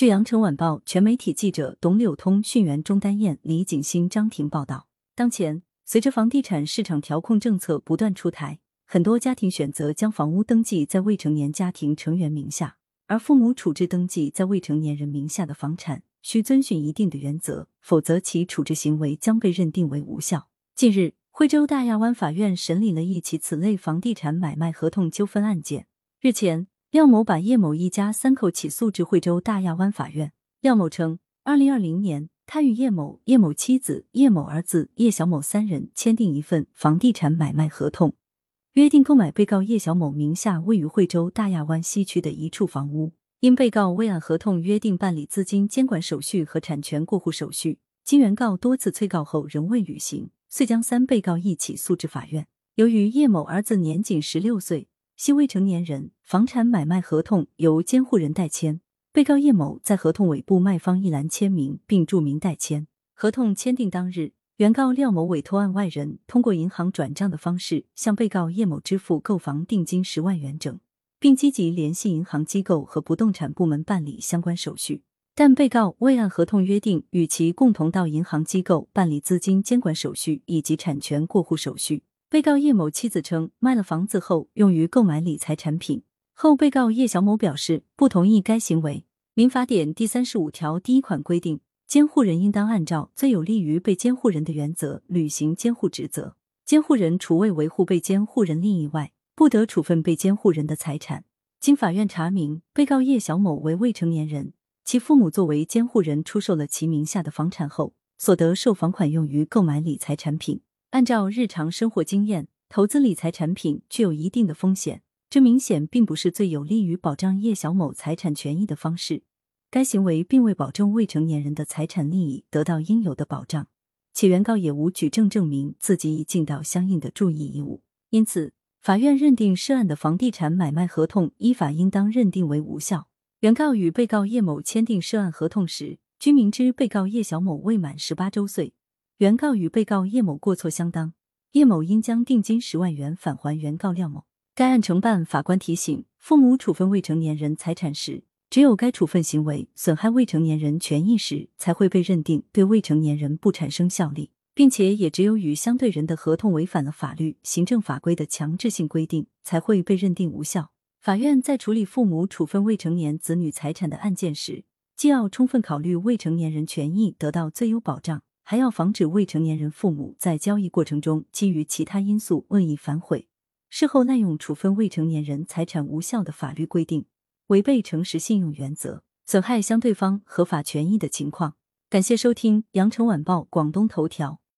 据羊城晚报全媒体记者董柳通讯员钟丹燕、李景新、张婷报道，当前随着房地产市场调控政策不断出台，很多家庭选择将房屋登记在未成年家庭成员名下，而父母处置登记在未成年人名下的房产需遵循一定的原则，否则其处置行为将被认定为无效。近日，惠州大亚湾法院审理了一起此类房地产买卖合同纠纷案件。日前。廖某把叶某一家三口起诉至惠州大亚湾法院。廖某称，二零二零年，他与叶某、叶某妻子、叶某儿子叶小某三人签订一份房地产买卖合同，约定购买被告叶小某名下位于惠州大亚湾西区的一处房屋。因被告未按合同约定办理资金监管手续和产权过户手续，经原告多次催告后仍未履行，遂将三被告一起诉至法院。由于叶某儿子年仅十六岁。系未成年人，房产买卖合同由监护人代签，被告叶某在合同尾部卖方一栏签名并注明代签。合同签订当日，原告廖某委托案外人通过银行转账的方式向被告叶某支付购房定金十万元整，并积极联系银行机构和不动产部门办理相关手续，但被告未按合同约定与其共同到银行机构办理资金监管手续以及产权过户手续。被告叶某妻子称，卖了房子后用于购买理财产品。后被告叶小某表示不同意该行为。民法典第三十五条第一款规定，监护人应当按照最有利于被监护人的原则履行监护职责。监护人除为维护被监护人利益外，不得处分被监护人的财产。经法院查明，被告叶小某为未成年人，其父母作为监护人出售了其名下的房产后，所得售房款用于购买理财产品。按照日常生活经验，投资理财产品具有一定的风险，这明显并不是最有利于保障叶小某财产权益的方式。该行为并未保证未成年人的财产利益得到应有的保障，且原告也无举证证明自己已尽到相应的注意义务，因此，法院认定涉案的房地产买卖合同依法应当认定为无效。原告与被告叶某签订涉案合同时，均明知被告叶小某未满十八周岁。原告与被告叶某过错相当，叶某应将定金十万元返还原告廖某。该案承办法官提醒，父母处分未成年人财产时，只有该处分行为损害未成年人权益时，才会被认定对未成年人不产生效力，并且也只有与相对人的合同违反了法律、行政法规的强制性规定，才会被认定无效。法院在处理父母处分未成年子女财产的案件时，既要充分考虑未成年人权益得到最优保障。还要防止未成年人父母在交易过程中基于其他因素恶意反悔，事后滥用处分未成年人财产无效的法律规定，违背诚实信用原则，损害相对方合法权益的情况。感谢收听羊城晚报广东头条。